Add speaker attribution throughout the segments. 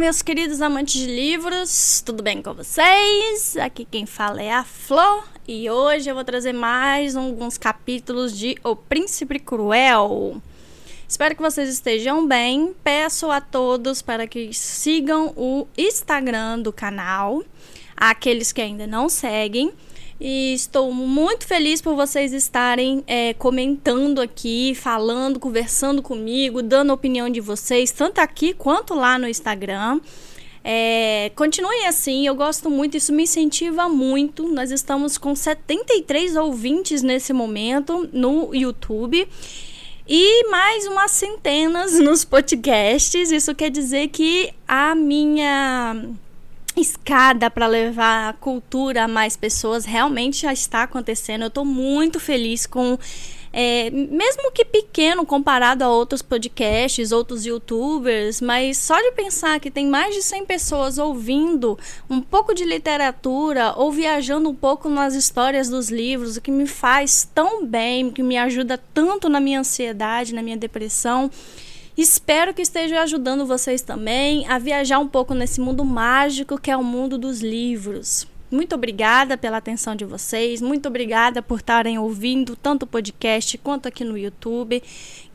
Speaker 1: meus queridos amantes de livros, tudo bem com vocês? Aqui quem fala é a Flor e hoje eu vou trazer mais alguns capítulos de O Príncipe Cruel. Espero que vocês estejam bem. Peço a todos para que sigam o Instagram do canal, aqueles que ainda não seguem. E estou muito feliz por vocês estarem é, comentando aqui, falando, conversando comigo, dando opinião de vocês, tanto aqui quanto lá no Instagram. É, continuem assim, eu gosto muito, isso me incentiva muito. Nós estamos com 73 ouvintes nesse momento no YouTube e mais umas centenas nos podcasts. Isso quer dizer que a minha escada para levar a cultura a mais pessoas realmente já está acontecendo. Eu estou muito feliz com. É, mesmo que pequeno comparado a outros podcasts, outros youtubers, mas só de pensar que tem mais de 100 pessoas ouvindo um pouco de literatura ou viajando um pouco nas histórias dos livros, o que me faz tão bem, que me ajuda tanto na minha ansiedade, na minha depressão. Espero que esteja ajudando vocês também a viajar um pouco nesse mundo mágico que é o mundo dos livros. Muito obrigada pela atenção de vocês, muito obrigada por estarem ouvindo tanto o podcast quanto aqui no YouTube.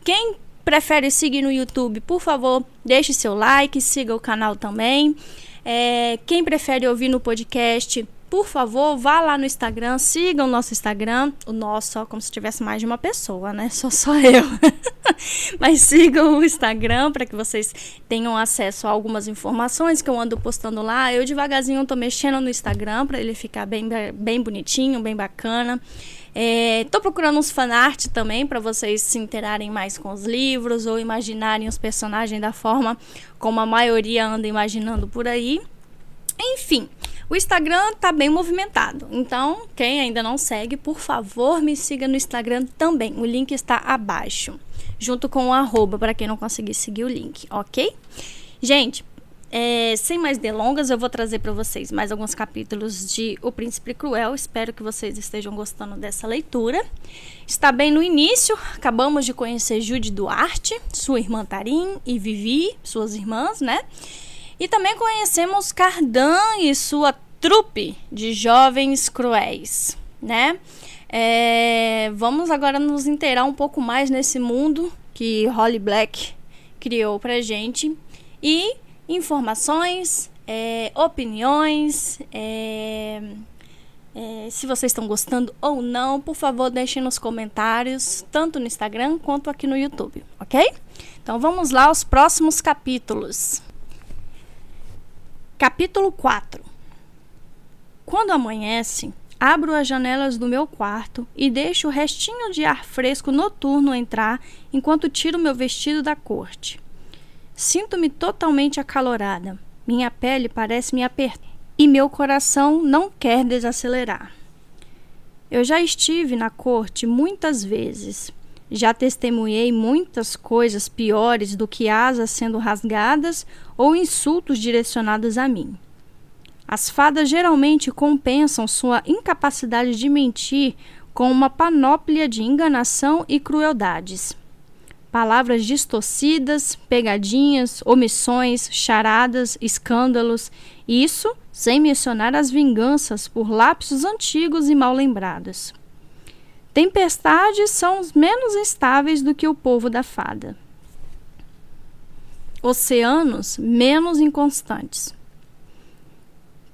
Speaker 1: Quem prefere seguir no YouTube, por favor, deixe seu like, siga o canal também. É, quem prefere ouvir no podcast, por favor, vá lá no Instagram, siga o nosso Instagram, o nosso, ó, como se tivesse mais de uma pessoa, né? Só só eu. Mas sigam o Instagram para que vocês tenham acesso a algumas informações que eu ando postando lá. Eu devagarzinho tô mexendo no Instagram para ele ficar bem, bem bonitinho, bem bacana. É, tô procurando uns fanart também para vocês se interarem mais com os livros ou imaginarem os personagens da forma como a maioria anda imaginando por aí. Enfim, o Instagram tá bem movimentado. Então, quem ainda não segue, por favor, me siga no Instagram também. O link está abaixo, junto com o arroba para quem não conseguir seguir o link, ok? Gente, é, sem mais delongas, eu vou trazer para vocês mais alguns capítulos de O Príncipe Cruel. Espero que vocês estejam gostando dessa leitura. Está bem no início, acabamos de conhecer Jude Duarte, sua irmã Tarim e Vivi, suas irmãs, né? E também conhecemos Cardan e sua trupe de jovens cruéis, né? É, vamos agora nos inteirar um pouco mais nesse mundo que Holly Black criou pra gente e informações, é, opiniões, é, é, se vocês estão gostando ou não, por favor, deixem nos comentários, tanto no Instagram quanto aqui no YouTube, ok? Então vamos lá aos próximos capítulos. Capítulo 4 Quando amanhece, abro as janelas do meu quarto e deixo o restinho de ar fresco noturno entrar enquanto tiro meu vestido da corte. Sinto-me totalmente acalorada. Minha pele parece me apertar e meu coração não quer desacelerar. Eu já estive na corte muitas vezes já testemunhei muitas coisas piores do que asas sendo rasgadas ou insultos direcionados a mim. As fadas geralmente compensam sua incapacidade de mentir com uma panóplia de enganação e crueldades. Palavras distorcidas, pegadinhas, omissões, charadas, escândalos, isso sem mencionar as vinganças por lapsos antigos e mal lembrados. Tempestades são menos estáveis do que o povo da fada. Oceanos menos inconstantes.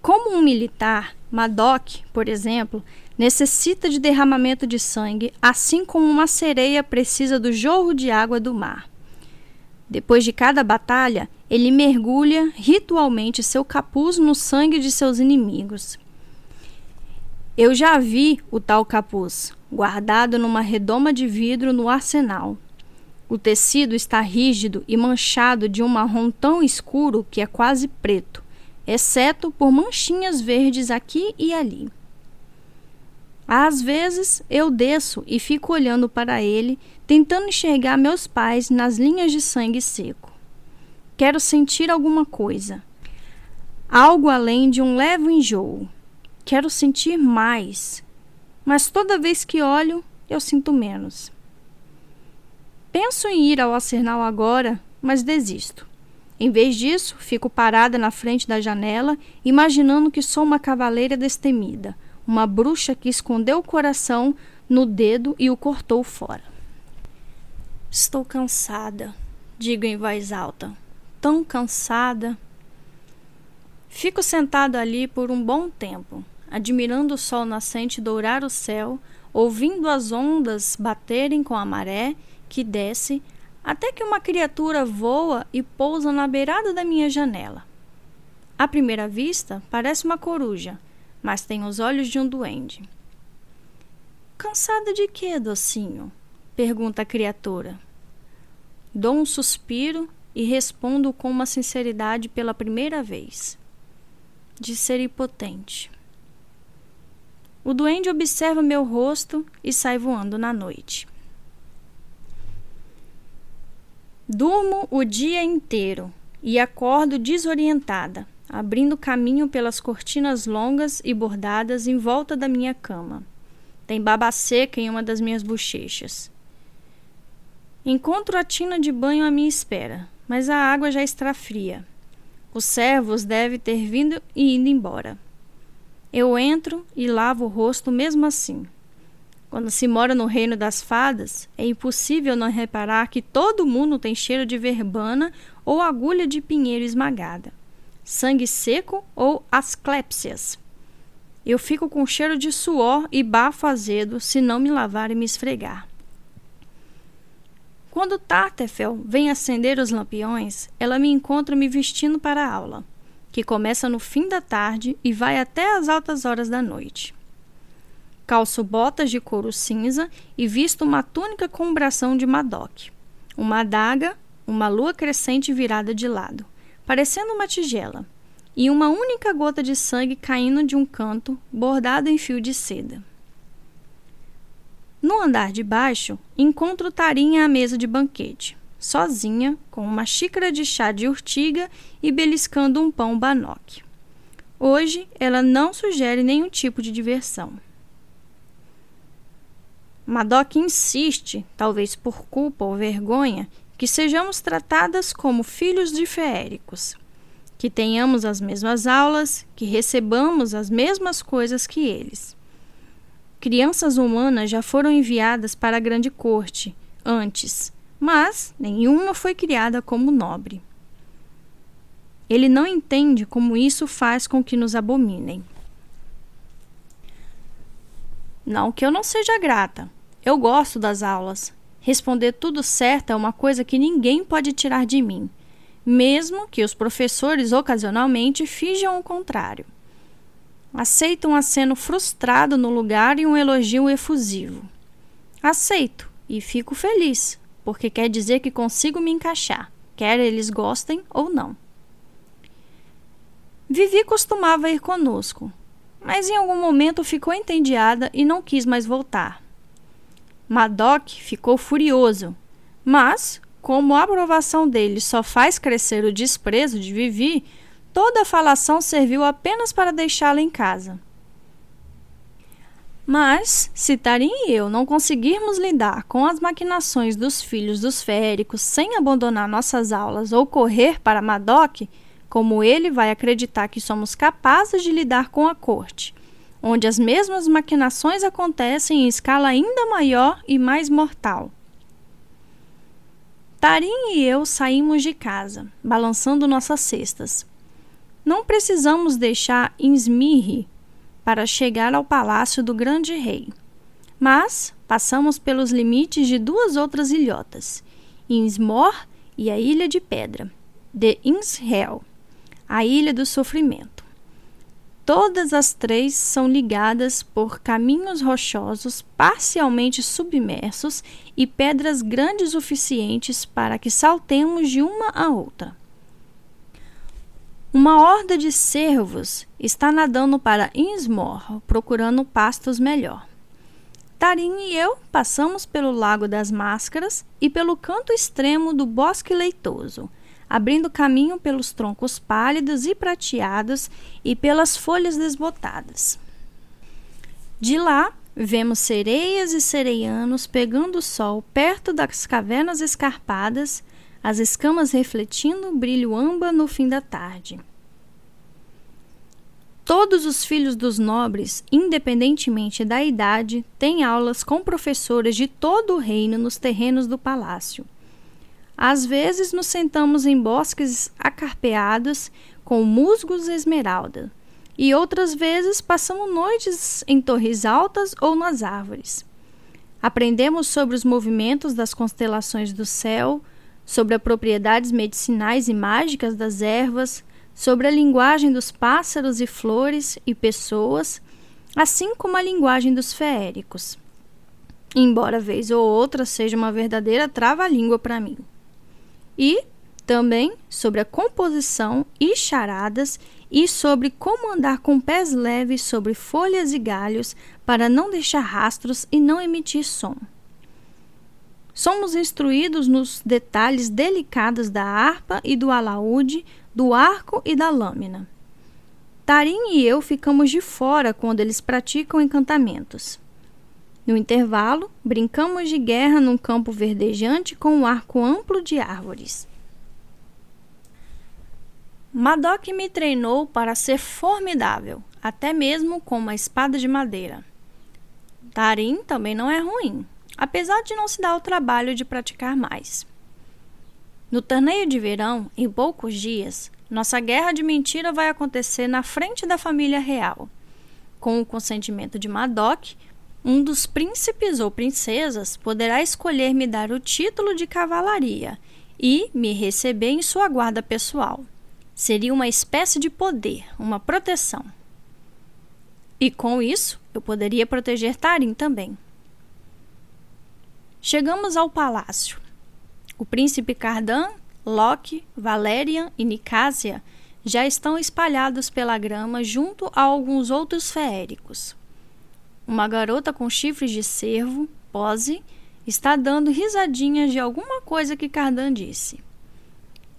Speaker 1: Como um militar, Madoc, por exemplo, necessita de derramamento de sangue, assim como uma sereia precisa do jorro de água do mar. Depois de cada batalha, ele mergulha ritualmente seu capuz no sangue de seus inimigos. Eu já vi o tal capuz, guardado numa redoma de vidro no arsenal. O tecido está rígido e manchado de um marrom tão escuro que é quase preto, exceto por manchinhas verdes aqui e ali. Às vezes eu desço e fico olhando para ele, tentando enxergar meus pais nas linhas de sangue seco. Quero sentir alguma coisa, algo além de um leve enjoo. Quero sentir mais, mas toda vez que olho, eu sinto menos. Penso em ir ao arsenal agora, mas desisto. Em vez disso, fico parada na frente da janela, imaginando que sou uma cavaleira destemida, uma bruxa que escondeu o coração no dedo e o cortou fora. Estou cansada, digo em voz alta. Tão cansada. Fico sentado ali por um bom tempo, admirando o sol nascente dourar o céu, ouvindo as ondas baterem com a maré que desce até que uma criatura voa e pousa na beirada da minha janela. À primeira vista, parece uma coruja, mas tem os olhos de um duende. Cansada de quê, docinho? pergunta a criatura. Dou um suspiro e respondo com uma sinceridade pela primeira vez: de ser impotente. O duende observa meu rosto e sai voando na noite. Durmo o dia inteiro e acordo desorientada, abrindo caminho pelas cortinas longas e bordadas em volta da minha cama. Tem baba seca em uma das minhas bochechas. Encontro a tina de banho à minha espera, mas a água já está fria. Os servos devem ter vindo e ido embora. Eu entro e lavo o rosto mesmo assim. Quando se mora no reino das fadas, é impossível não reparar que todo mundo tem cheiro de verbana ou agulha de pinheiro esmagada, sangue seco ou asclépsias. Eu fico com cheiro de suor e bafo azedo se não me lavar e me esfregar. Quando Tartefel vem acender os lampiões, ela me encontra me vestindo para a aula, que começa no fim da tarde e vai até as altas horas da noite. Calço botas de couro cinza e visto uma túnica com bração de madoc. Uma adaga, uma lua crescente virada de lado, parecendo uma tigela, e uma única gota de sangue caindo de um canto, bordado em fio de seda. No andar de baixo, encontro Tarinha à mesa de banquete, sozinha, com uma xícara de chá de urtiga e beliscando um pão banoque. Hoje, ela não sugere nenhum tipo de diversão. Madoc insiste, talvez por culpa ou vergonha, que sejamos tratadas como filhos de feéricos, que tenhamos as mesmas aulas, que recebamos as mesmas coisas que eles. Crianças humanas já foram enviadas para a grande corte antes, mas nenhuma foi criada como nobre. Ele não entende como isso faz com que nos abominem. Não que eu não seja grata, eu gosto das aulas. Responder tudo certo é uma coisa que ninguém pode tirar de mim, mesmo que os professores ocasionalmente finjam o contrário. Aceito um aceno frustrado no lugar e um elogio efusivo. Aceito e fico feliz, porque quer dizer que consigo me encaixar, quer eles gostem ou não. Vivi costumava ir conosco, mas em algum momento ficou entediada e não quis mais voltar. Madoc ficou furioso, mas, como a aprovação dele só faz crescer o desprezo de Vivi, toda a falação serviu apenas para deixá-la em casa. Mas, se Tarim e eu não conseguirmos lidar com as maquinações dos filhos dos féricos sem abandonar nossas aulas ou correr para Madoc, como ele vai acreditar que somos capazes de lidar com a corte onde as mesmas maquinações acontecem em escala ainda maior e mais mortal. Tarim e eu saímos de casa, balançando nossas cestas. Não precisamos deixar Insmirri para chegar ao palácio do grande rei, mas passamos pelos limites de duas outras ilhotas, Insmor e a Ilha de Pedra, de Inshel, a Ilha do Sofrimento. Todas as três são ligadas por caminhos rochosos parcialmente submersos e pedras grandes suficientes para que saltemos de uma a outra. Uma horda de cervos está nadando para Innsmore, procurando pastos melhor. Tarim e eu passamos pelo Lago das Máscaras e pelo canto extremo do Bosque Leitoso, abrindo caminho pelos troncos pálidos e prateados e pelas folhas desbotadas. De lá, vemos sereias e sereianos pegando o sol perto das cavernas escarpadas, as escamas refletindo brilho âmbar no fim da tarde. Todos os filhos dos nobres, independentemente da idade, têm aulas com professores de todo o reino nos terrenos do palácio. Às vezes nos sentamos em bosques acarpeados com musgos esmeralda, e outras vezes passamos noites em torres altas ou nas árvores. Aprendemos sobre os movimentos das constelações do céu, sobre as propriedades medicinais e mágicas das ervas, sobre a linguagem dos pássaros e flores e pessoas, assim como a linguagem dos feéricos. Embora vez ou outra seja uma verdadeira trava-língua para mim. E também sobre a composição e charadas e sobre como andar com pés leves sobre folhas e galhos para não deixar rastros e não emitir som. Somos instruídos nos detalhes delicados da harpa e do alaúde, do arco e da lâmina. Tarim e eu ficamos de fora quando eles praticam encantamentos. No intervalo, brincamos de guerra num campo verdejante com um arco amplo de árvores. Madoc me treinou para ser formidável, até mesmo com uma espada de madeira. Tarim também não é ruim, apesar de não se dar o trabalho de praticar mais. No torneio de verão, em poucos dias, nossa guerra de mentira vai acontecer na frente da família real. Com o consentimento de Madoc, um dos príncipes ou princesas poderá escolher me dar o título de cavalaria e me receber em sua guarda pessoal. Seria uma espécie de poder, uma proteção. E com isso, eu poderia proteger Tarim também. Chegamos ao palácio. O príncipe Cardan, Loki, Valerian e Nicásia já estão espalhados pela grama junto a alguns outros feéricos. Uma garota com chifres de cervo, Pose, está dando risadinhas de alguma coisa que Cardan disse.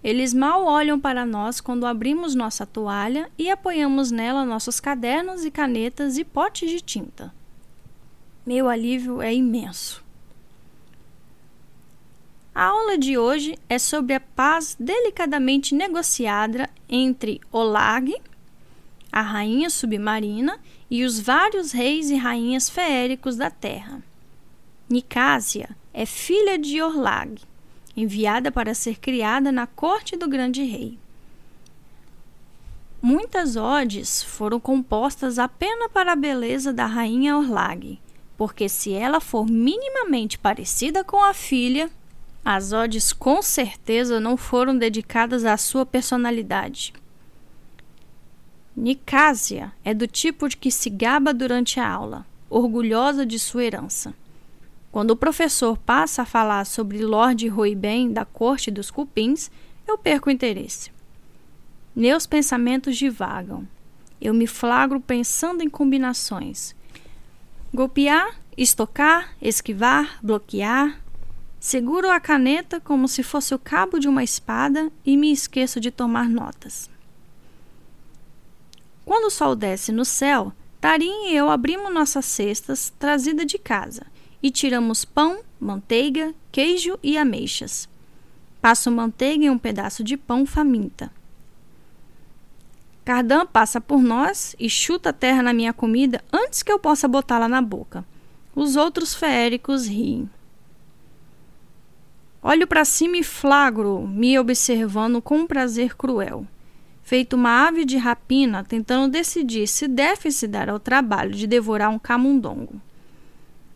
Speaker 1: Eles mal olham para nós quando abrimos nossa toalha e apoiamos nela nossos cadernos e canetas e potes de tinta. Meu alívio é imenso. A aula de hoje é sobre a paz delicadamente negociada entre Olag, a rainha submarina, e os vários reis e rainhas feéricos da terra. Nicásia é filha de Orlag, enviada para ser criada na corte do grande rei. Muitas odes foram compostas apenas para a beleza da rainha Orlag, porque se ela for minimamente parecida com a filha, as odes com certeza não foram dedicadas à sua personalidade. Nicásia é do tipo de que se gaba durante a aula, orgulhosa de sua herança. Quando o professor passa a falar sobre Lord Roiben da corte dos cupins, eu perco o interesse. Meus pensamentos divagam. Eu me flagro pensando em combinações. Golpear, estocar, esquivar, bloquear, Seguro a caneta como se fosse o cabo de uma espada e me esqueço de tomar notas. Quando o sol desce no céu, Tarim e eu abrimos nossas cestas trazida de casa e tiramos pão, manteiga, queijo e ameixas. Passo manteiga em um pedaço de pão faminta. Cardan passa por nós e chuta a terra na minha comida antes que eu possa botá-la na boca. Os outros feéricos riem. Olho para cima e flagro, me observando com um prazer cruel. Feito uma ave de rapina, tentando decidir se deve se dar ao trabalho de devorar um camundongo.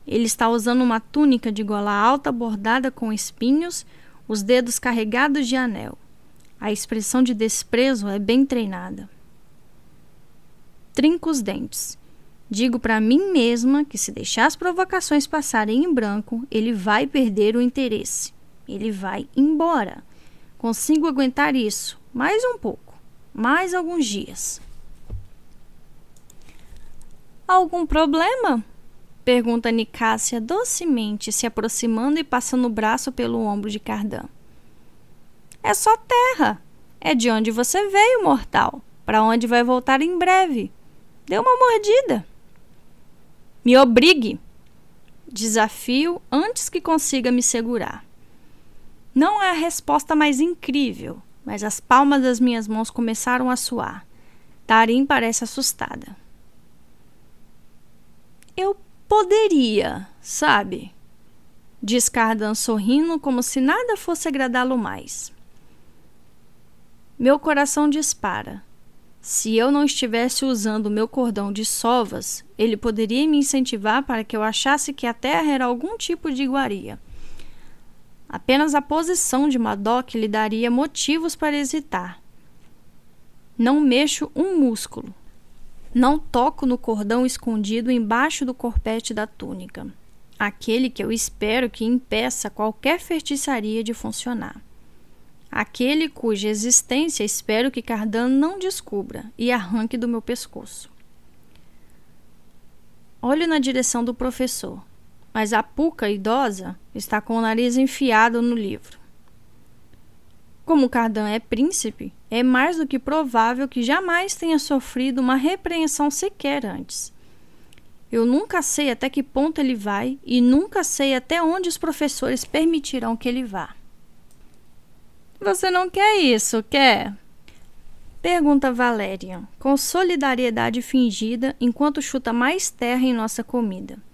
Speaker 1: Ele está usando uma túnica de gola alta bordada com espinhos, os dedos carregados de anel. A expressão de desprezo é bem treinada. Trinco os dentes. Digo para mim mesma que se deixar as provocações passarem em branco, ele vai perder o interesse. Ele vai embora. Consigo aguentar isso mais um pouco, mais alguns dias. Algum problema? Pergunta Nicásia docemente, se aproximando e passando o braço pelo ombro de Cardan. É só terra. É de onde você veio, mortal. Para onde vai voltar em breve. Dê uma mordida. Me obrigue. Desafio antes que consiga me segurar. Não é a resposta mais incrível, mas as palmas das minhas mãos começaram a suar. Tarim parece assustada. Eu poderia, sabe? Diz Cardan sorrindo como se nada fosse agradá-lo mais. Meu coração dispara. Se eu não estivesse usando meu cordão de sovas, ele poderia me incentivar para que eu achasse que a terra era algum tipo de iguaria. Apenas a posição de Madoc lhe daria motivos para hesitar. Não mexo um músculo. Não toco no cordão escondido embaixo do corpete da túnica, aquele que eu espero que impeça qualquer feitiçaria de funcionar aquele cuja existência espero que Cardan não descubra e arranque do meu pescoço. Olho na direção do professor, mas a puca idosa está com o nariz enfiado no livro. Como Cardan é príncipe, é mais do que provável que jamais tenha sofrido uma repreensão sequer antes. Eu nunca sei até que ponto ele vai e nunca sei até onde os professores permitirão que ele vá. Você não quer isso, quer? Pergunta Valerian, com solidariedade fingida, enquanto chuta mais terra em nossa comida.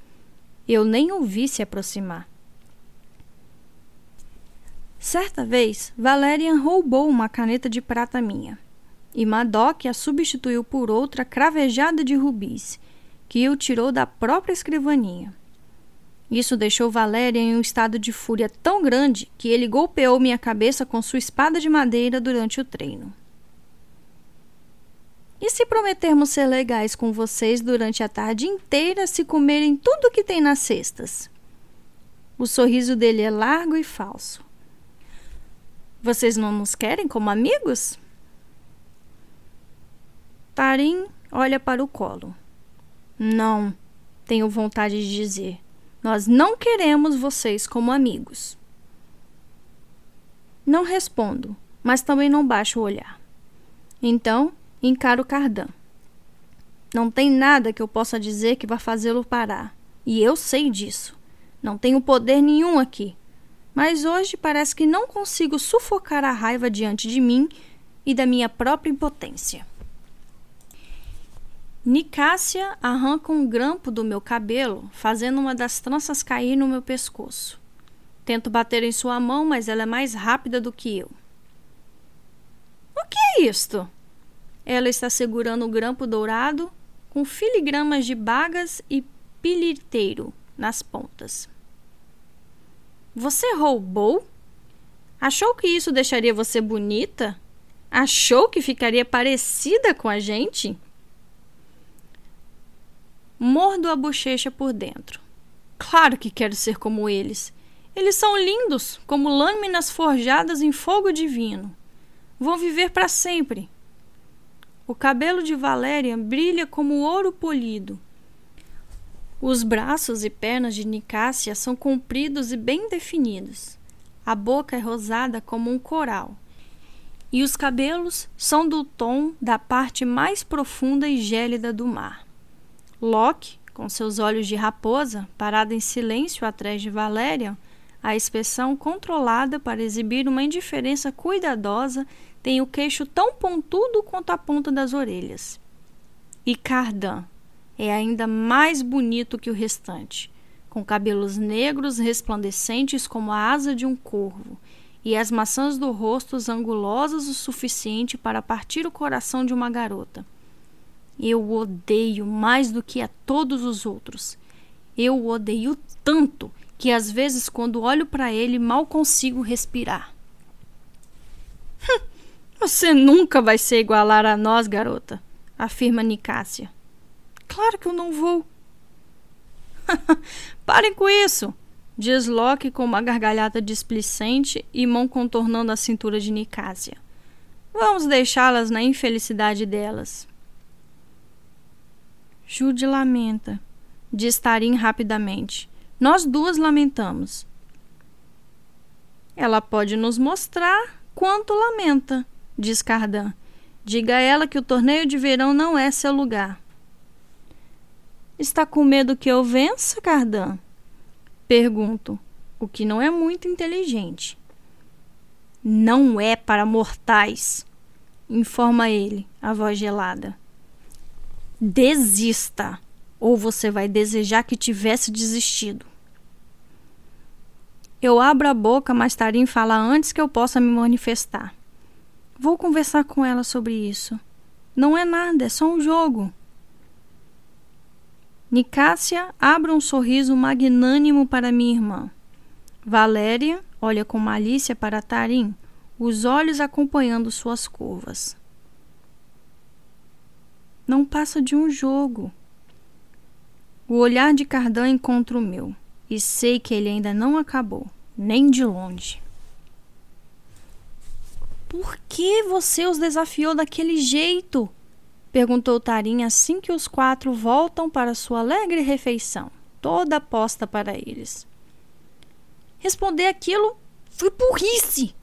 Speaker 1: Eu nem o vi se aproximar. Certa vez, Valerian roubou uma caneta de prata minha, e Madoc a substituiu por outra cravejada de rubis, que o tirou da própria escrivaninha. Isso deixou Valéria em um estado de fúria tão grande que ele golpeou minha cabeça com sua espada de madeira durante o treino. E se prometermos ser legais com vocês durante a tarde inteira se comerem tudo que tem nas cestas? O sorriso dele é largo e falso. Vocês não nos querem como amigos? Tarim olha para o colo. Não, tenho vontade de dizer. Nós não queremos vocês como amigos. Não respondo, mas também não baixo o olhar. Então, encaro Cardan. Não tem nada que eu possa dizer que vá fazê-lo parar, e eu sei disso. Não tenho poder nenhum aqui. Mas hoje parece que não consigo sufocar a raiva diante de mim e da minha própria impotência. Nicásia arranca um grampo do meu cabelo, fazendo uma das tranças cair no meu pescoço. Tento bater em sua mão, mas ela é mais rápida do que eu. O que é isto? Ela está segurando o grampo dourado com filigramas de bagas e piliteiro nas pontas. Você roubou? Achou que isso deixaria você bonita? Achou que ficaria parecida com a gente? Mordo a bochecha por dentro. Claro que quero ser como eles. Eles são lindos, como lâminas forjadas em fogo divino. Vão viver para sempre. O cabelo de Valéria brilha como ouro polido. Os braços e pernas de Nicásia são compridos e bem definidos. A boca é rosada como um coral. E os cabelos são do tom da parte mais profunda e gélida do mar. Locke, com seus olhos de raposa, parado em silêncio atrás de Valerian, a expressão controlada para exibir uma indiferença cuidadosa, tem o queixo tão pontudo quanto a ponta das orelhas. E Cardan é ainda mais bonito que o restante, com cabelos negros resplandecentes como a asa de um corvo, e as maçãs do rosto angulosas o suficiente para partir o coração de uma garota. Eu o odeio mais do que a todos os outros. Eu o odeio tanto que às vezes, quando olho para ele, mal consigo respirar. Hum, você nunca vai se igualar a nós, garota, afirma Nicásia. Claro que eu não vou. Parem com isso, diz Locke com uma gargalhada displicente e mão contornando a cintura de Nicásia. Vamos deixá-las na infelicidade delas. Jude lamenta, diz Tarim rapidamente. Nós duas lamentamos. Ela pode nos mostrar quanto lamenta, diz Cardan. Diga a ela que o torneio de verão não é seu lugar. Está com medo que eu vença, Cardan? Pergunto, o que não é muito inteligente. Não é para mortais, informa ele, a voz gelada. Desista, ou você vai desejar que tivesse desistido. Eu abro a boca, mas Tarim fala antes que eu possa me manifestar. Vou conversar com ela sobre isso. Não é nada, é só um jogo. Nicácia abre um sorriso magnânimo para minha irmã. Valéria olha com malícia para Tarim, os olhos acompanhando suas curvas. Não passa de um jogo. O olhar de Cardan encontra o meu e sei que ele ainda não acabou, nem de longe. Por que você os desafiou daquele jeito? perguntou Tarim assim que os quatro voltam para sua alegre refeição, toda posta para eles. Responder aquilo foi burrice.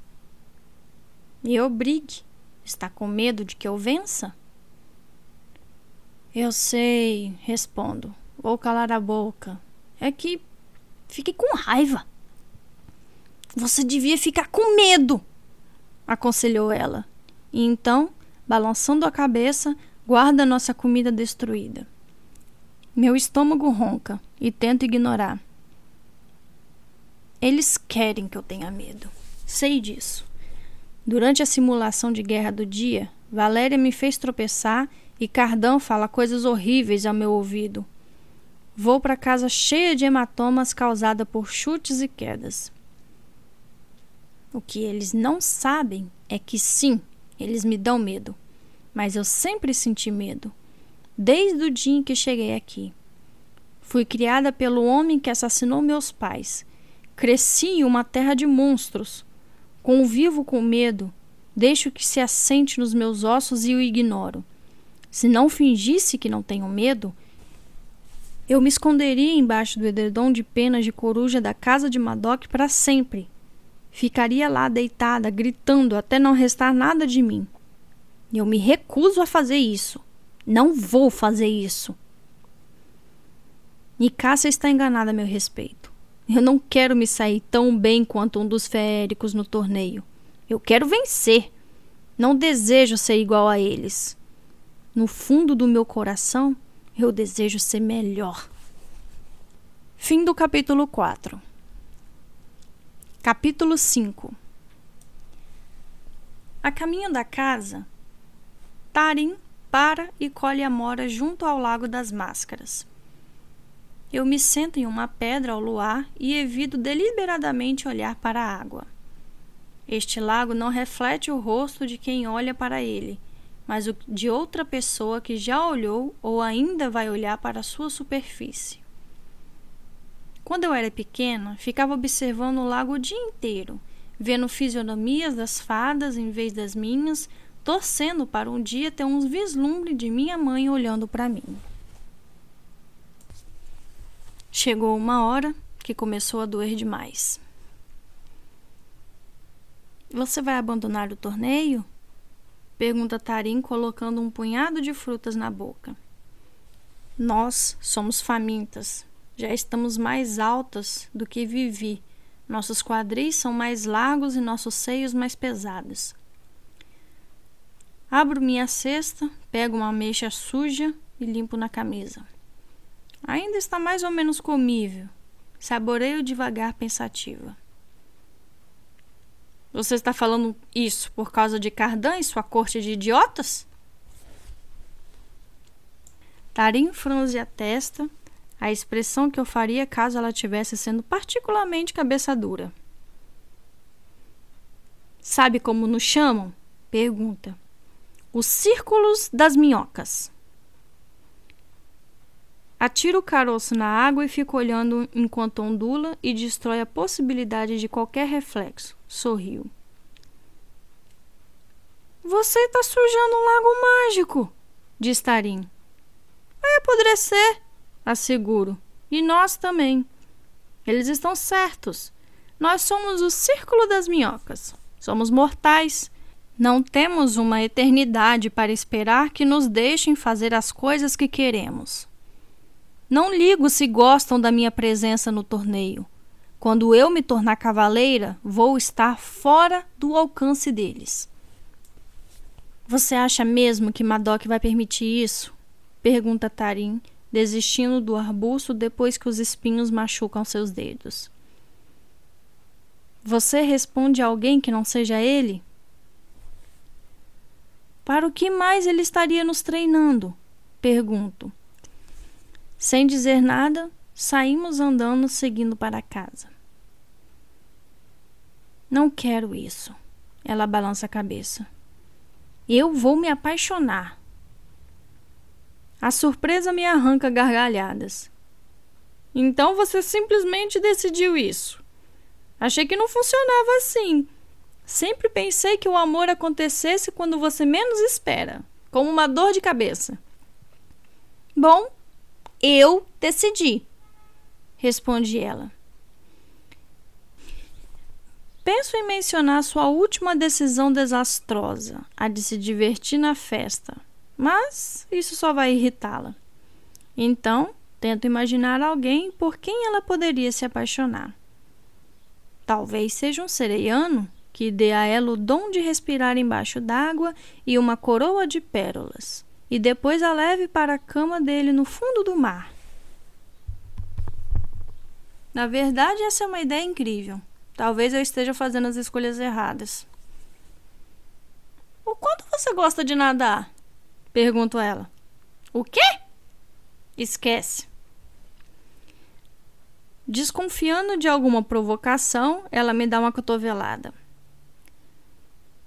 Speaker 1: Me obrigue. Está com medo de que eu vença? Eu sei, respondo. Vou calar a boca. É que fiquei com raiva. Você devia ficar com medo, aconselhou ela. E então, balançando a cabeça, guarda nossa comida destruída. Meu estômago ronca e tento ignorar. Eles querem que eu tenha medo. Sei disso. Durante a simulação de guerra do dia, Valéria me fez tropeçar e Cardão fala coisas horríveis ao meu ouvido. Vou para casa cheia de hematomas causadas por chutes e quedas. O que eles não sabem é que sim, eles me dão medo. Mas eu sempre senti medo, desde o dia em que cheguei aqui. Fui criada pelo homem que assassinou meus pais. Cresci em uma terra de monstros. Convivo com medo, deixo que se assente nos meus ossos e o ignoro. Se não fingisse que não tenho medo, eu me esconderia embaixo do edredom de penas de coruja da casa de Madoc para sempre. Ficaria lá deitada, gritando até não restar nada de mim. Eu me recuso a fazer isso. Não vou fazer isso. Nicácia está enganada a meu respeito. Eu não quero me sair tão bem quanto um dos feéricos no torneio. Eu quero vencer. Não desejo ser igual a eles. No fundo do meu coração, eu desejo ser melhor. Fim do capítulo 4. Capítulo 5 A caminho da casa, Tarim para e colhe a mora junto ao Lago das Máscaras. Eu me sento em uma pedra ao luar e evito deliberadamente olhar para a água. Este lago não reflete o rosto de quem olha para ele, mas o de outra pessoa que já olhou ou ainda vai olhar para sua superfície. Quando eu era pequena, ficava observando o lago o dia inteiro, vendo fisionomias das fadas em vez das minhas, torcendo para um dia ter uns vislumbres de minha mãe olhando para mim. Chegou uma hora que começou a doer demais. Você vai abandonar o torneio? Pergunta Tarim, colocando um punhado de frutas na boca. Nós somos famintas. Já estamos mais altas do que Vivi. Nossos quadris são mais largos e nossos seios mais pesados. Abro minha cesta, pego uma ameixa suja e limpo na camisa. Ainda está mais ou menos comível. Saboreio devagar, pensativa. Você está falando isso por causa de Cardan e sua corte de idiotas? Tarim franze a testa, a expressão que eu faria caso ela tivesse sendo particularmente cabeça dura. Sabe como nos chamam? Pergunta. Os círculos das minhocas. Atira o caroço na água e fica olhando enquanto ondula e destrói a possibilidade de qualquer reflexo. Sorriu. Você está sujando um lago mágico, diz Tarim. Vai apodrecer, asseguro. E nós também. Eles estão certos. Nós somos o círculo das minhocas. Somos mortais. Não temos uma eternidade para esperar que nos deixem fazer as coisas que queremos. Não ligo se gostam da minha presença no torneio. Quando eu me tornar cavaleira, vou estar fora do alcance deles. Você acha mesmo que Madoc vai permitir isso? Pergunta Tarim, desistindo do arbusto depois que os espinhos machucam seus dedos. Você responde a alguém que não seja ele? Para o que mais ele estaria nos treinando? Pergunto. Sem dizer nada, saímos andando seguindo para casa. Não quero isso. Ela balança a cabeça. Eu vou me apaixonar. A surpresa me arranca gargalhadas. Então você simplesmente decidiu isso. Achei que não funcionava assim. Sempre pensei que o amor acontecesse quando você menos espera, como uma dor de cabeça. Bom, eu decidi, responde ela. Penso em mencionar sua última decisão desastrosa, a de se divertir na festa, mas isso só vai irritá-la. Então, tento imaginar alguém por quem ela poderia se apaixonar. Talvez seja um sereiano que dê a ela o dom de respirar embaixo d'água e uma coroa de pérolas, e depois a leve para a cama dele no fundo do mar. Na verdade, essa é uma ideia incrível. Talvez eu esteja fazendo as escolhas erradas. O quanto você gosta de nadar? Pergunto ela. O quê? Esquece. Desconfiando de alguma provocação, ela me dá uma cotovelada.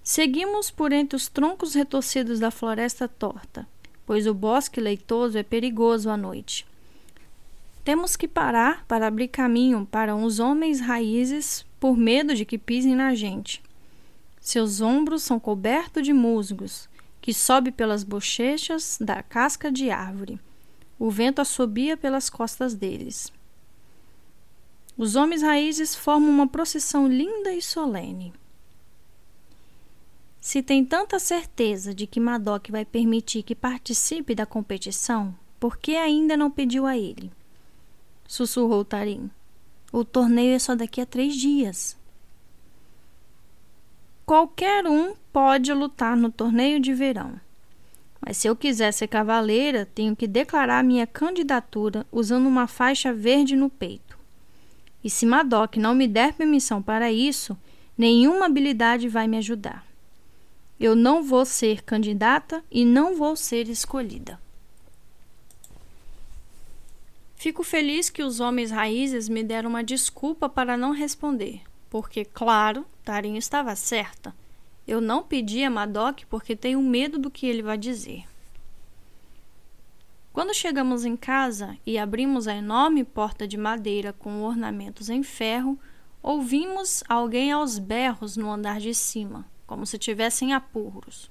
Speaker 1: Seguimos por entre os troncos retorcidos da floresta torta, pois o bosque leitoso é perigoso à noite. Temos que parar para abrir caminho para uns homens raízes por medo de que pisem na gente. Seus ombros são cobertos de musgos, que sobe pelas bochechas da casca de árvore. O vento assobia pelas costas deles. Os homens raízes formam uma procissão linda e solene. Se tem tanta certeza de que Madoc vai permitir que participe da competição, por que ainda não pediu a ele? Sussurrou Tarim. O torneio é só daqui a três dias. Qualquer um pode lutar no torneio de verão. Mas se eu quiser ser cavaleira, tenho que declarar minha candidatura usando uma faixa verde no peito. E se Madoc não me der permissão para isso, nenhuma habilidade vai me ajudar. Eu não vou ser candidata e não vou ser escolhida. Fico feliz que os homens raízes me deram uma desculpa para não responder, porque, claro, Tarim estava certa. Eu não pedi a Madoc porque tenho medo do que ele vai dizer. Quando chegamos em casa e abrimos a enorme porta de madeira com ornamentos em ferro, ouvimos alguém aos berros no andar de cima, como se tivessem apurros.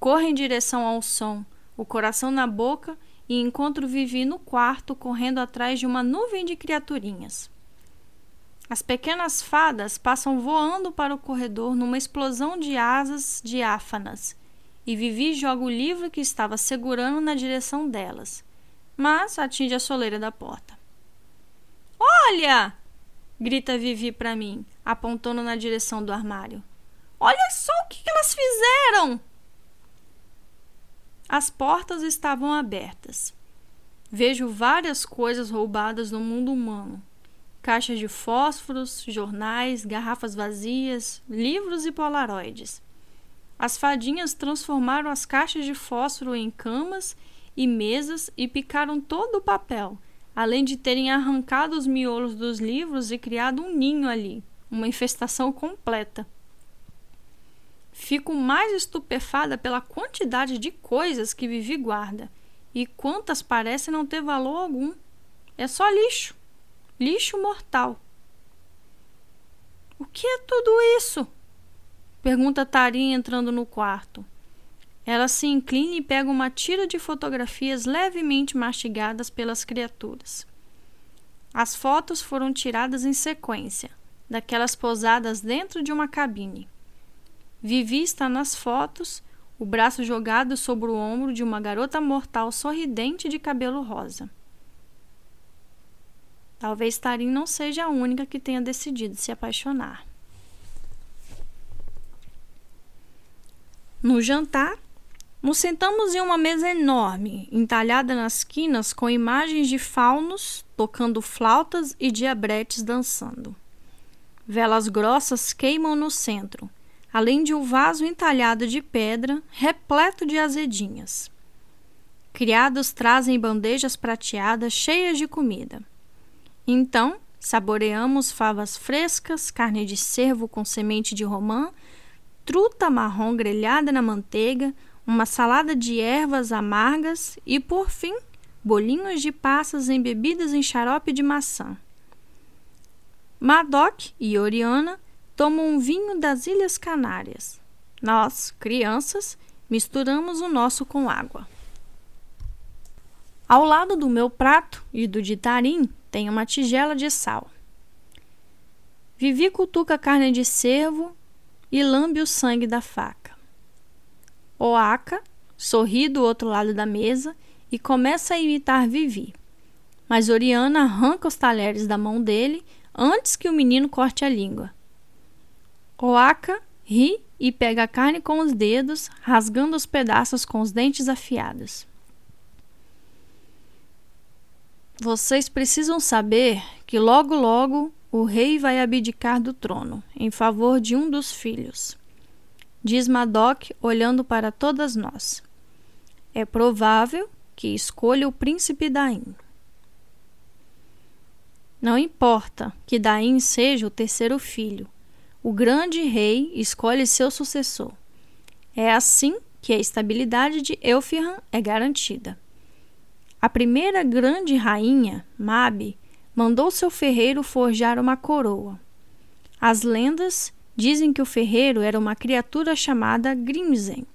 Speaker 1: Corro em direção ao som, o coração na boca, e encontro Vivi no quarto correndo atrás de uma nuvem de criaturinhas. As pequenas fadas passam voando para o corredor numa explosão de asas diáfanas e Vivi joga o livro que estava segurando na direção delas, mas atinge a soleira da porta. Olha! grita Vivi para mim, apontando na direção do armário. Olha só o que elas fizeram! As portas estavam abertas. Vejo várias coisas roubadas no mundo humano: caixas de fósforos, jornais, garrafas vazias, livros e polaroides. As fadinhas transformaram as caixas de fósforo em camas e mesas e picaram todo o papel, além de terem arrancado os miolos dos livros e criado um ninho ali, uma infestação completa. Fico mais estupefada pela quantidade de coisas que Vivi guarda e quantas parecem não ter valor algum. É só lixo, lixo mortal. O que é tudo isso? Pergunta Tarim entrando no quarto. Ela se inclina e pega uma tira de fotografias levemente mastigadas pelas criaturas. As fotos foram tiradas em sequência, daquelas posadas dentro de uma cabine. Vivi está nas fotos, o braço jogado sobre o ombro de uma garota mortal sorridente de cabelo rosa. Talvez Tarim não seja a única que tenha decidido se apaixonar. No jantar, nos sentamos em uma mesa enorme, entalhada nas quinas com imagens de faunos tocando flautas e diabretes dançando. Velas grossas queimam no centro, além de um vaso entalhado de pedra repleto de azedinhas. Criados trazem bandejas prateadas cheias de comida. Então, saboreamos favas frescas, carne de cervo com semente de romã, truta marrom grelhada na manteiga, uma salada de ervas amargas e, por fim, bolinhos de passas embebidas em xarope de maçã. Madoc e Oriana tomam um vinho das Ilhas Canárias. Nós, crianças, misturamos o nosso com água. Ao lado do meu prato e do de Tarim tem uma tigela de sal. Vivi cutuca carne de cervo e lambe o sangue da faca. Oaka sorri do outro lado da mesa e começa a imitar Vivi. Mas Oriana arranca os talheres da mão dele antes que o menino corte a língua. Oaka ri e pega a carne com os dedos, rasgando os pedaços com os dentes afiados. Vocês precisam saber que logo logo o rei vai abdicar do trono em favor de um dos filhos diz Madoc olhando para todas nós. É provável que escolha o príncipe Daim. Não importa que Daim seja o terceiro filho, o grande rei escolhe seu sucessor. É assim que a estabilidade de Elfirhan é garantida. A primeira grande rainha, Mabe, mandou seu ferreiro forjar uma coroa. As lendas Dizem que o ferreiro era uma criatura chamada Grimsen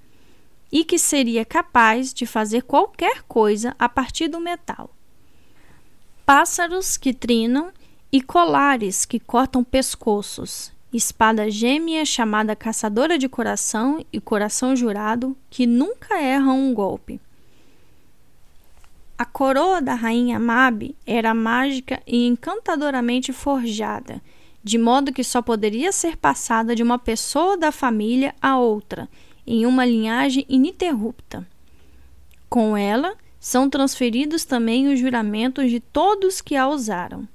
Speaker 1: e que seria capaz de fazer qualquer coisa a partir do metal. Pássaros que trinam e colares que cortam pescoços, espada gêmea chamada Caçadora de Coração e Coração Jurado que nunca erram um golpe. A coroa da rainha Mabe era mágica e encantadoramente forjada de modo que só poderia ser passada de uma pessoa da família a outra, em uma linhagem ininterrupta. Com ela, são transferidos também os juramentos de todos que a usaram.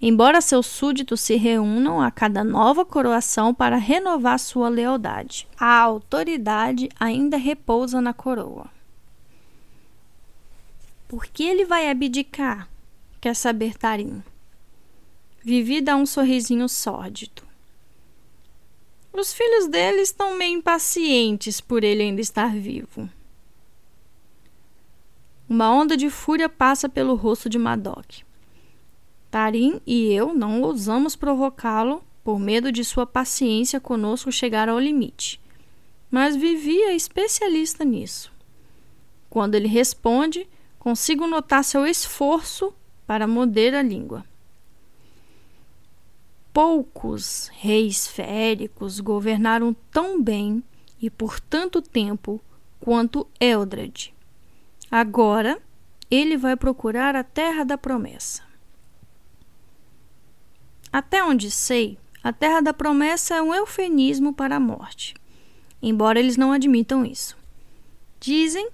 Speaker 1: Embora seus súditos se reúnam a cada nova coroação para renovar sua lealdade, a autoridade ainda repousa na coroa. Por que ele vai abdicar? Quer saber Tarim. Vivi dá um sorrisinho sórdido. Os filhos dele estão meio impacientes por ele ainda estar vivo. Uma onda de fúria passa pelo rosto de Madoc. Tarim e eu não ousamos provocá-lo por medo de sua paciência conosco chegar ao limite. Mas Vivi é especialista nisso. Quando ele responde, consigo notar seu esforço para morder a língua. Poucos reis féricos governaram tão bem e por tanto tempo quanto Eldred. Agora ele vai procurar a terra da promessa. Até onde sei, a terra da promessa é um eufemismo para a morte, embora eles não admitam isso. Dizem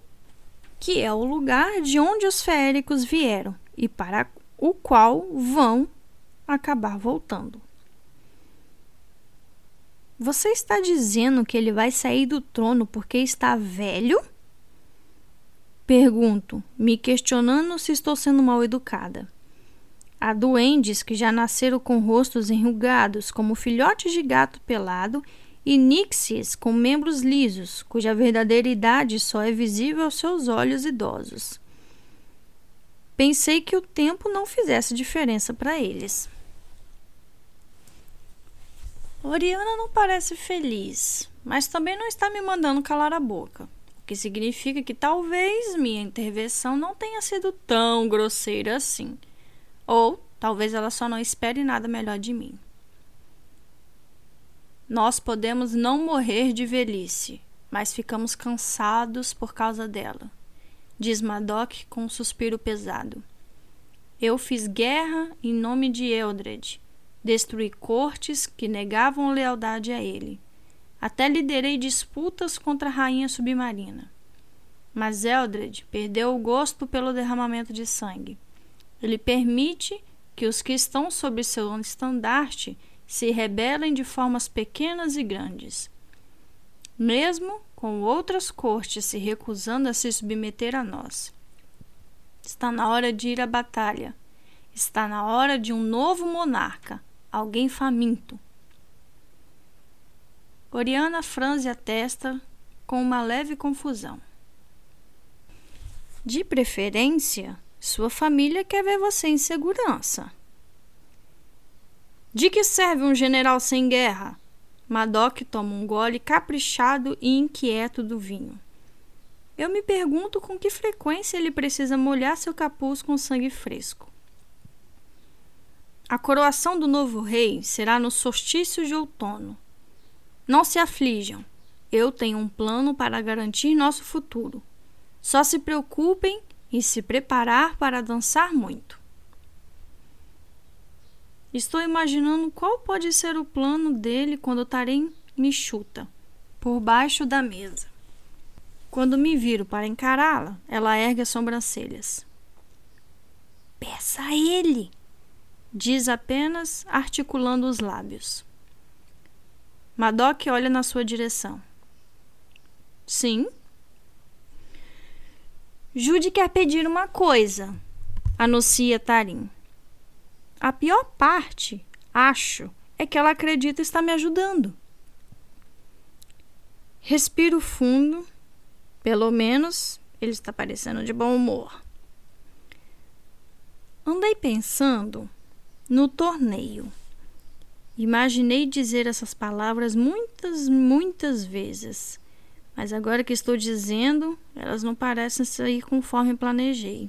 Speaker 1: que é o lugar de onde os féricos vieram e para o qual vão acabar voltando. Você está dizendo que ele vai sair do trono porque está velho? Pergunto, me questionando se estou sendo mal educada. Há duendes que já nasceram com rostos enrugados, como filhotes de gato pelado, e nixies com membros lisos, cuja verdadeira idade só é visível aos seus olhos idosos. Pensei que o tempo não fizesse diferença para eles. Oriana não parece feliz, mas também não está me mandando calar a boca, o que significa que talvez minha intervenção não tenha sido tão grosseira assim. Ou talvez ela só não espere nada melhor de mim. Nós podemos não morrer de velhice, mas ficamos cansados por causa dela, diz Madoc com um suspiro pesado. Eu fiz guerra em nome de Eldred. Destruí cortes que negavam lealdade a ele. Até liderei disputas contra a rainha submarina. Mas Eldred perdeu o gosto pelo derramamento de sangue. Ele permite que os que estão sob seu estandarte se rebelem de formas pequenas e grandes. Mesmo com outras cortes se recusando a se submeter a nós. Está na hora de ir à batalha. Está na hora de um novo monarca, alguém faminto. Oriana franze a testa com uma leve confusão. De preferência, sua família quer ver você em segurança. De que serve um general sem guerra? Madoc toma um gole caprichado e inquieto do vinho. Eu me pergunto com que frequência ele precisa molhar seu capuz com sangue fresco. A coroação do novo rei será no solstício de outono. Não se aflijam. Eu tenho um plano para garantir nosso futuro. Só se preocupem em se preparar para dançar muito. Estou imaginando qual pode ser o plano dele quando Tarém me chuta por baixo da mesa. Quando me viro para encará-la, ela ergue as sobrancelhas. Peça a ele, diz apenas, articulando os lábios. Madoc olha na sua direção. Sim. Jude quer pedir uma coisa, anuncia Tarim. A pior parte, acho, é que ela acredita estar me ajudando. Respiro fundo. Pelo menos ele está parecendo de bom humor. Andei pensando no torneio. Imaginei dizer essas palavras muitas, muitas vezes, mas agora que estou dizendo, elas não parecem sair conforme planejei.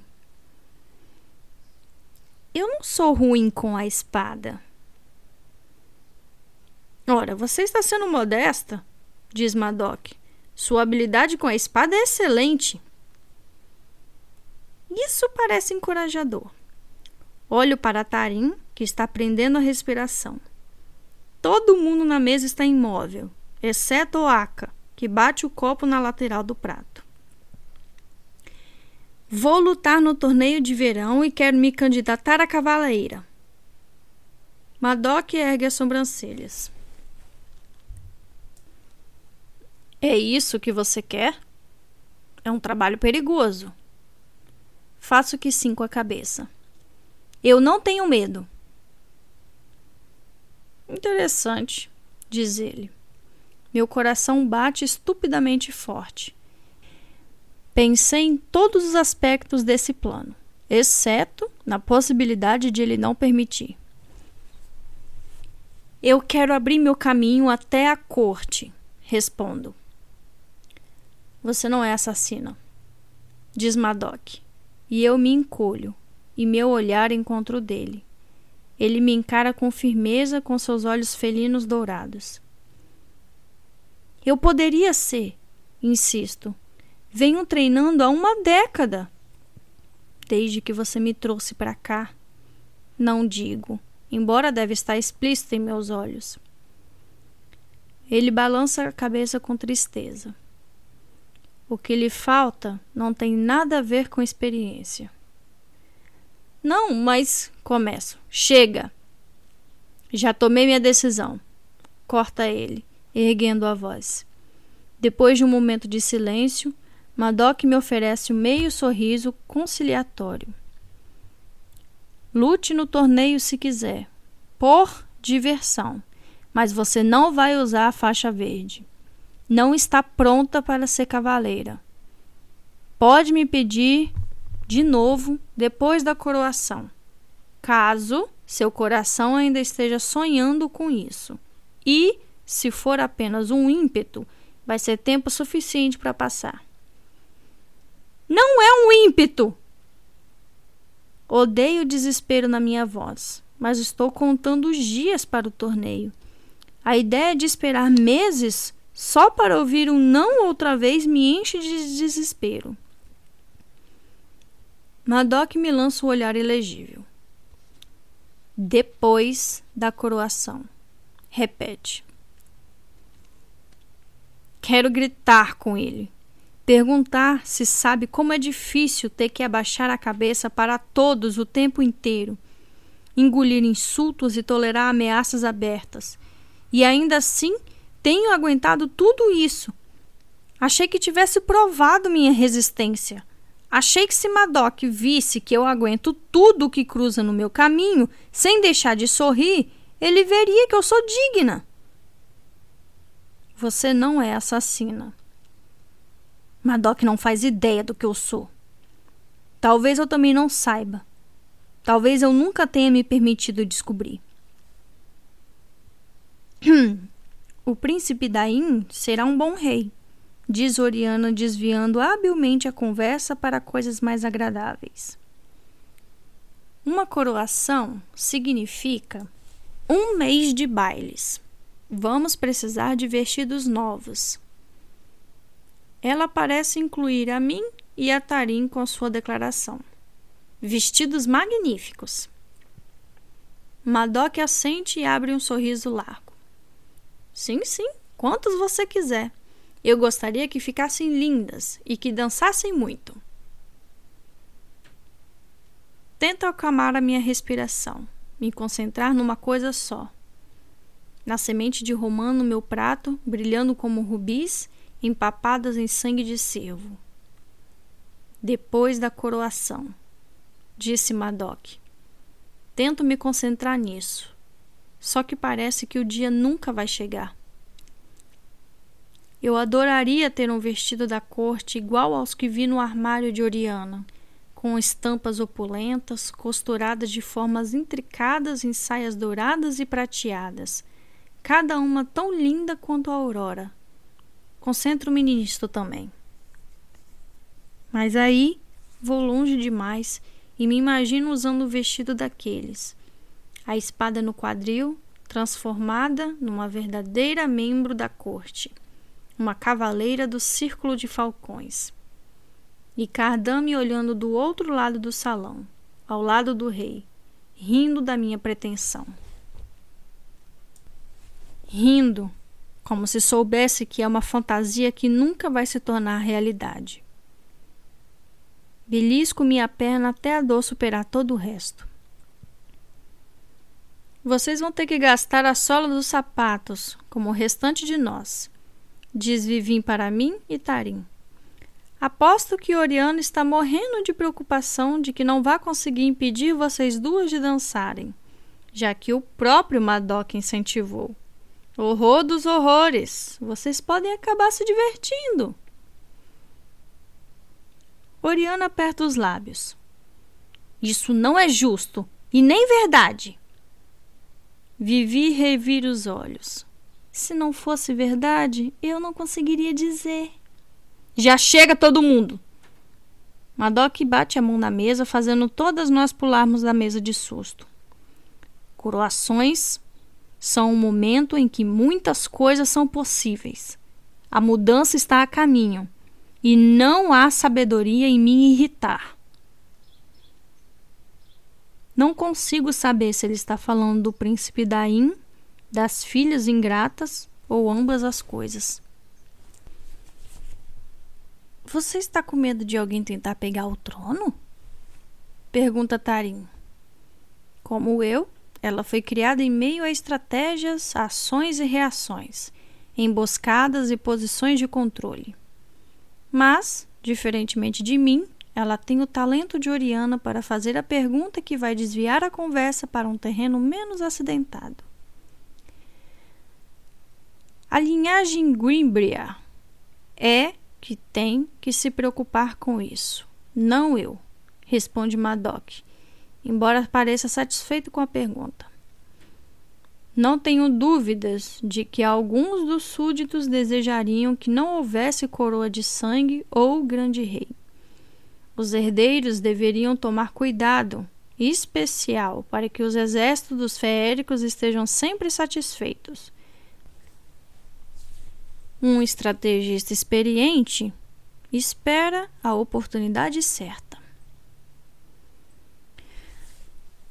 Speaker 1: Eu não sou ruim com a espada. Ora, você está sendo modesta, diz Madoc. Sua habilidade com a espada é excelente. Isso parece encorajador. Olho para Tarim, que está prendendo a respiração. Todo mundo na mesa está imóvel, exceto Aka, que bate o copo na lateral do prato. Vou lutar no torneio de verão e quero me candidatar a cavaleira. Madoc ergue as sobrancelhas. É isso que você quer? É um trabalho perigoso. Faço que sim com a cabeça. Eu não tenho medo. Interessante, diz ele. Meu coração bate estupidamente forte. Pensei em todos os aspectos desse plano, exceto na possibilidade de ele não permitir. Eu quero abrir meu caminho até a corte, respondo. Você não é assassina, diz Madoc, e eu me encolho, e meu olhar encontra o dele. Ele me encara com firmeza com seus olhos felinos dourados. Eu poderia ser, insisto, Venho treinando há uma década. Desde que você me trouxe para cá. Não digo, embora deve estar explícito em meus olhos. Ele balança a cabeça com tristeza. O que lhe falta não tem nada a ver com experiência. Não, mas começo. Chega! Já tomei minha decisão. Corta ele, erguendo a voz. Depois de um momento de silêncio, Madoc me oferece um meio sorriso conciliatório. Lute no torneio se quiser, por diversão, mas você não vai usar a faixa verde. Não está pronta para ser cavaleira. Pode me pedir de novo depois da coroação, caso seu coração ainda esteja sonhando com isso. E, se for apenas um ímpeto, vai ser tempo suficiente para passar. Não é um ímpeto. Odeio o desespero na minha voz, mas estou contando os dias para o torneio. A ideia de esperar meses só para ouvir um não outra vez me enche de desespero. Madoc me lança um olhar ilegível. Depois da coroação. Repete. Quero gritar com ele. Perguntar se sabe como é difícil ter que abaixar a cabeça para todos o tempo inteiro, engolir insultos e tolerar ameaças abertas. E ainda assim tenho aguentado tudo isso. Achei que tivesse provado minha resistência. Achei que se Madoc visse que eu aguento tudo o que cruza no meu caminho, sem deixar de sorrir, ele veria que eu sou digna. Você não é assassina. Madoc não faz ideia do que eu sou. Talvez eu também não saiba. Talvez eu nunca tenha me permitido descobrir. o príncipe Daim será um bom rei diz Oriana, desviando habilmente a conversa para coisas mais agradáveis. Uma coroação significa um mês de bailes. Vamos precisar de vestidos novos. Ela parece incluir a mim e a Tarim com sua declaração. Vestidos magníficos. Madoc assente e abre um sorriso largo. Sim, sim, quantos você quiser. Eu gostaria que ficassem lindas e que dançassem muito. Tento acalmar a minha respiração, me concentrar numa coisa só. Na semente de romã no meu prato, brilhando como rubis, empapadas em sangue de cervo. Depois da coroação, disse Madoc. Tento me concentrar nisso. Só que parece que o dia nunca vai chegar. Eu adoraria ter um vestido da corte igual aos que vi no armário de Oriana, com estampas opulentas, costuradas de formas intricadas em saias douradas e prateadas, cada uma tão linda quanto a aurora. Concentro-me nisto também. Mas aí vou longe demais e me imagino usando o vestido daqueles. A espada no quadril, transformada numa verdadeira membro da corte uma cavaleira do círculo de falcões. E Cardame olhando do outro lado do salão, ao lado do rei, rindo da minha pretensão. Rindo, como se soubesse que é uma fantasia que nunca vai se tornar realidade. Belisco minha perna até a dor superar todo o resto. Vocês vão ter que gastar a sola dos sapatos, como o restante de nós, diz Vivim para mim e Tarim. Aposto que Oriana está morrendo de preocupação de que não vá conseguir impedir vocês duas de dançarem, já que o próprio Madoc incentivou. Horror dos horrores! Vocês podem acabar se divertindo. Oriana aperta os lábios. Isso não é justo e nem verdade. Vivi revira os olhos. Se não fosse verdade, eu não conseguiria dizer. Já chega todo mundo! Madoc bate a mão na mesa, fazendo todas nós pularmos da mesa de susto. Coroações são um momento em que muitas coisas são possíveis. A mudança está a caminho e não há sabedoria em me irritar. Não consigo saber se ele está falando do príncipe Daim das filhas ingratas ou ambas as coisas. Você está com medo de alguém tentar pegar o trono? Pergunta Tarim. Como eu, ela foi criada em meio a estratégias, ações e reações, emboscadas e posições de controle. Mas, diferentemente de mim, ela tem o talento de Oriana para fazer a pergunta que vai desviar a conversa para um terreno menos acidentado. A linhagem Grimbria é que tem que se preocupar com isso, não eu, responde Madoc, embora pareça satisfeito com a pergunta. Não tenho dúvidas de que alguns dos súditos desejariam que não houvesse coroa de sangue ou grande rei. Os herdeiros deveriam tomar cuidado especial para que os exércitos dos feéricos estejam sempre satisfeitos um estrategista experiente espera a oportunidade certa.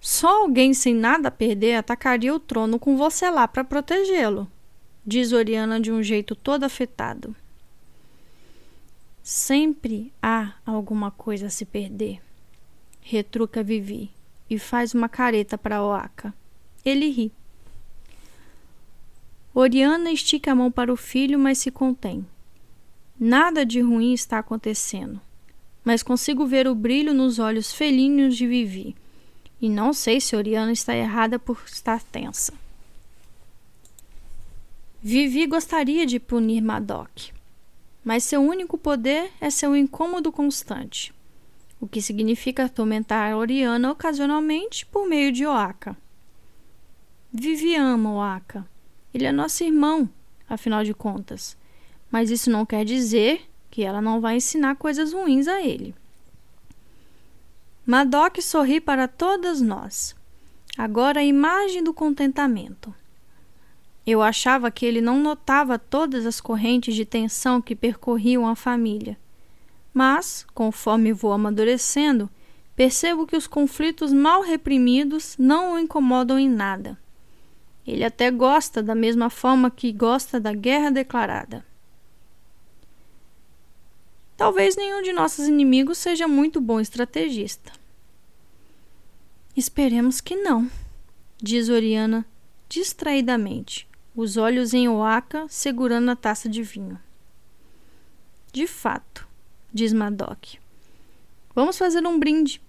Speaker 1: Só alguém sem nada a perder atacaria o trono com você lá para protegê-lo, diz Oriana de um jeito todo afetado. Sempre há alguma coisa a se perder, retruca Vivi e faz uma careta para Oaka. Ele ri. Oriana estica a mão para o filho, mas se contém. Nada de ruim está acontecendo, mas consigo ver o brilho nos olhos felinos de Vivi, e não sei se Oriana está errada por estar tensa. Vivi gostaria de punir Madoc, mas seu único poder é seu incômodo constante, o que significa atormentar Oriana ocasionalmente por meio de Oaka. Vivi ama Oaka. Ele é nosso irmão, afinal de contas. Mas isso não quer dizer que ela não vai ensinar coisas ruins a ele. Madoc sorri para todas nós. Agora a imagem do contentamento. Eu achava que ele não notava todas as correntes de tensão que percorriam a família. Mas, conforme vou amadurecendo, percebo que os conflitos mal reprimidos não o incomodam em nada. Ele até gosta da mesma forma que gosta da guerra declarada. Talvez nenhum de nossos inimigos seja muito bom estrategista. Esperemos que não, diz Oriana distraidamente, os olhos em Oaka segurando a taça de vinho. De fato, diz Madoc. Vamos fazer um brinde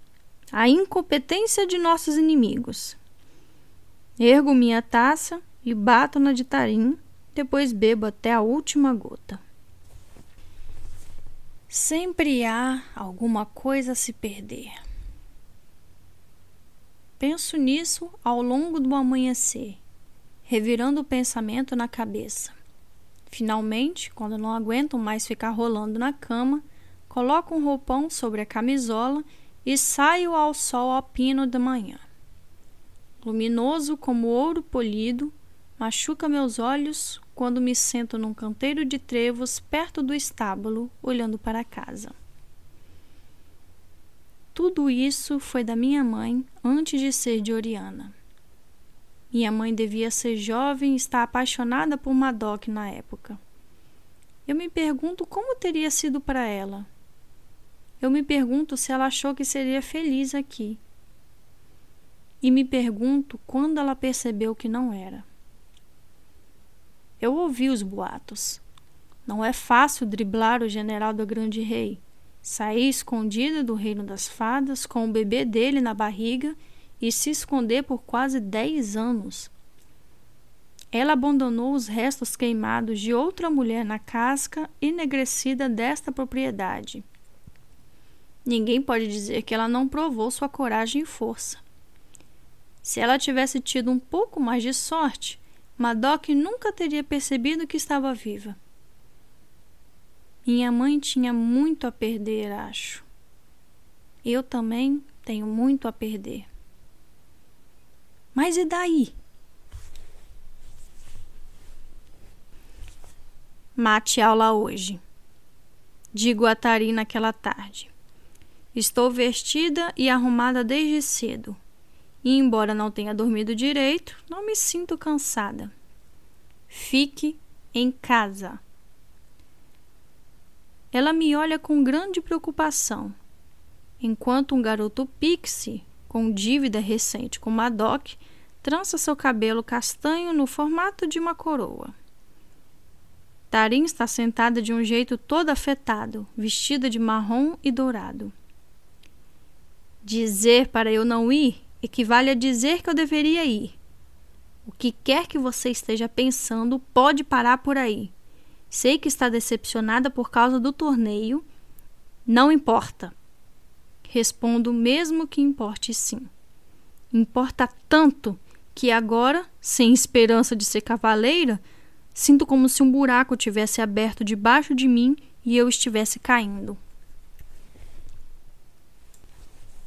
Speaker 1: à incompetência de nossos inimigos. Ergo minha taça e bato na de tarim, depois bebo até a última gota. Sempre há alguma coisa a se perder. Penso nisso ao longo do amanhecer revirando o pensamento na cabeça. Finalmente, quando não aguento mais ficar rolando na cama, coloco um roupão sobre a camisola e saio ao sol alpino da manhã. Luminoso como ouro polido, machuca meus olhos quando me sento num canteiro de trevos perto do estábulo, olhando para casa. Tudo isso foi da minha mãe antes de ser de Oriana. Minha mãe devia ser jovem e estar apaixonada por Madoc na época. Eu me pergunto como teria sido para ela. Eu me pergunto se ela achou que seria feliz aqui. E me pergunto quando ela percebeu que não era. Eu ouvi os boatos. Não é fácil driblar o general do grande rei. Sair escondida do reino das fadas com o bebê dele na barriga e se esconder por quase dez anos. Ela abandonou os restos queimados de outra mulher na casca enegrecida desta propriedade. Ninguém pode dizer que ela não provou sua coragem e força. Se ela tivesse tido um pouco mais de sorte, Madoc nunca teria percebido que estava viva. Minha mãe tinha muito a perder, acho. Eu também tenho muito a perder. Mas e daí? Mate aula hoje. Digo a Tari naquela tarde. Estou vestida e arrumada desde cedo. E embora não tenha dormido direito, não me sinto cansada. Fique em casa. Ela me olha com grande preocupação, enquanto um garoto pixie com dívida recente com Madoc, trança seu cabelo castanho no formato de uma coroa. Tarim está sentada de um jeito todo afetado, vestida de marrom e dourado. Dizer para eu não ir equivale a dizer que eu deveria ir. O que quer que você esteja pensando pode parar por aí. Sei que está decepcionada por causa do torneio. Não importa. Respondo mesmo que importe sim. Importa tanto que agora, sem esperança de ser cavaleira, sinto como se um buraco tivesse aberto debaixo de mim e eu estivesse caindo.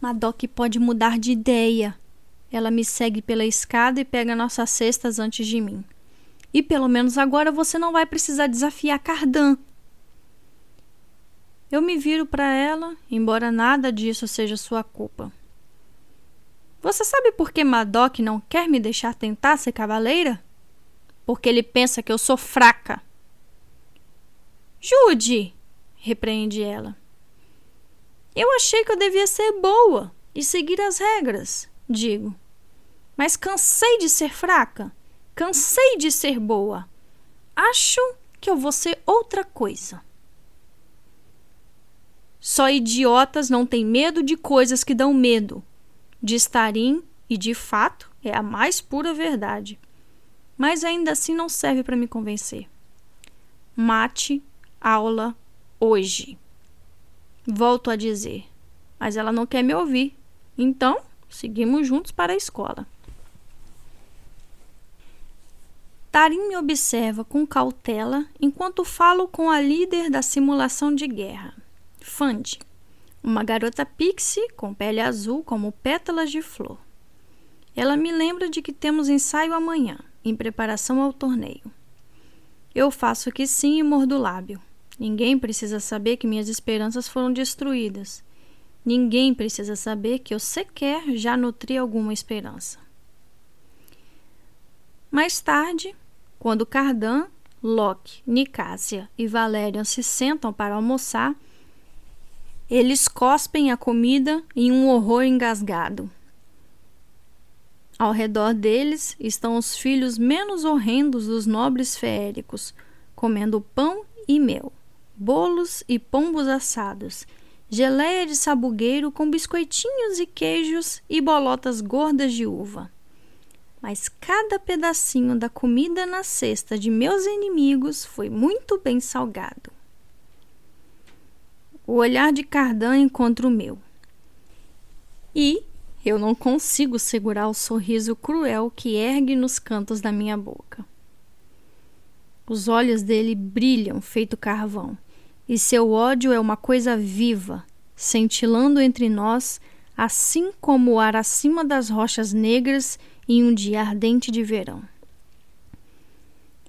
Speaker 1: Madoc pode mudar de ideia. Ela me segue pela escada e pega nossas cestas antes de mim. E pelo menos agora você não vai precisar desafiar Cardan, eu me viro para ela, embora nada disso seja sua culpa. Você sabe por que Madoc não quer me deixar tentar ser cavaleira? Porque ele pensa que eu sou fraca. Jude, repreende ela. Eu achei que eu devia ser boa e seguir as regras, digo. Mas cansei de ser fraca, cansei de ser boa. Acho que eu vou ser outra coisa. Só idiotas não têm medo de coisas que dão medo. De Starin, e de fato é a mais pura verdade. Mas ainda assim não serve para me convencer. Mate aula hoje. Volto a dizer, mas ela não quer me ouvir. Então, seguimos juntos para a escola. Tarim me observa com cautela enquanto falo com a líder da simulação de guerra, Fandi, uma garota pixie com pele azul como pétalas de flor. Ela me lembra de que temos ensaio amanhã, em preparação ao torneio. Eu faço que sim e mordo o lábio. Ninguém precisa saber que minhas esperanças foram destruídas. Ninguém precisa saber que eu sequer já nutri alguma esperança. Mais tarde, quando Cardan, Locke, Nicásia e Valerian se sentam para almoçar, eles cospem a comida em um horror engasgado. Ao redor deles estão os filhos menos horrendos dos nobres feéricos, comendo pão e mel bolos e pombos assados, geleia de sabugueiro com biscoitinhos e queijos e bolotas gordas de uva. Mas cada pedacinho da comida na cesta de meus inimigos foi muito bem salgado. O olhar de Cardan encontra o meu. E eu não consigo segurar o sorriso cruel que ergue nos cantos da minha boca. Os olhos dele brilham feito carvão e seu ódio é uma coisa viva, cintilando entre nós, assim como o ar acima das rochas negras em um dia ardente de verão.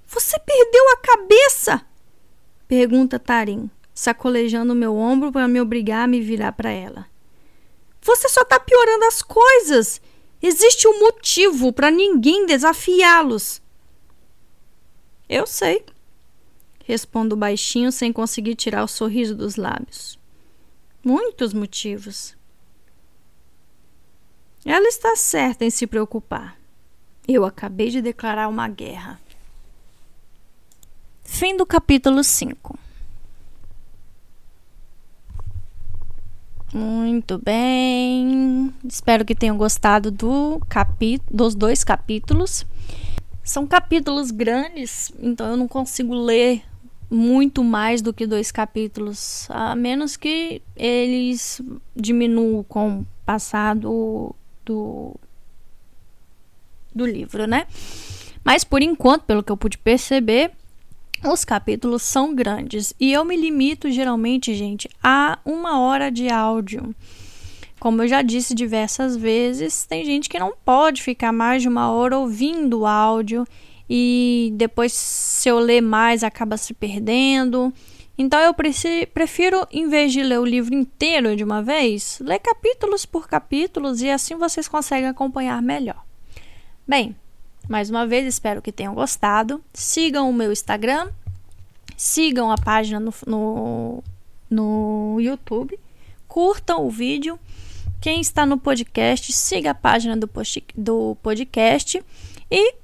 Speaker 1: Você perdeu a cabeça? pergunta Tarim, sacolejando meu ombro para me obrigar a me virar para ela. Você só está piorando as coisas. Existe um motivo para ninguém desafiá-los. Eu sei, Respondo baixinho sem conseguir tirar o sorriso dos lábios. Muitos motivos. Ela está certa em se preocupar. Eu acabei de declarar uma guerra. Fim do capítulo 5. Muito bem. Espero que tenham gostado do dos dois capítulos. São capítulos grandes, então eu não consigo ler muito mais do que dois capítulos, a menos que eles diminuam com o passar do, do, livro, né? Mas por enquanto, pelo que eu pude perceber, os capítulos são grandes e eu me limito geralmente, gente, a uma hora de áudio. Como eu já disse diversas vezes, tem gente que não pode ficar mais de uma hora ouvindo áudio e depois se eu ler mais acaba se perdendo. Então eu prefiro, em vez de ler o livro inteiro de uma vez, ler capítulos por capítulos e assim vocês conseguem acompanhar melhor. Bem, mais uma vez espero que tenham gostado. Sigam o meu Instagram, sigam a página no, no, no YouTube, curtam o vídeo. Quem está no podcast, siga a página do, post, do podcast e